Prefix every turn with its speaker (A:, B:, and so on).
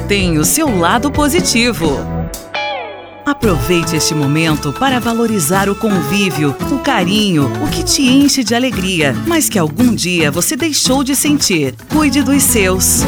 A: tem o seu lado positivo. Aproveite este momento para valorizar o convívio, o carinho, o que te enche de alegria, mas que algum dia você deixou de sentir. Cuide dos seus.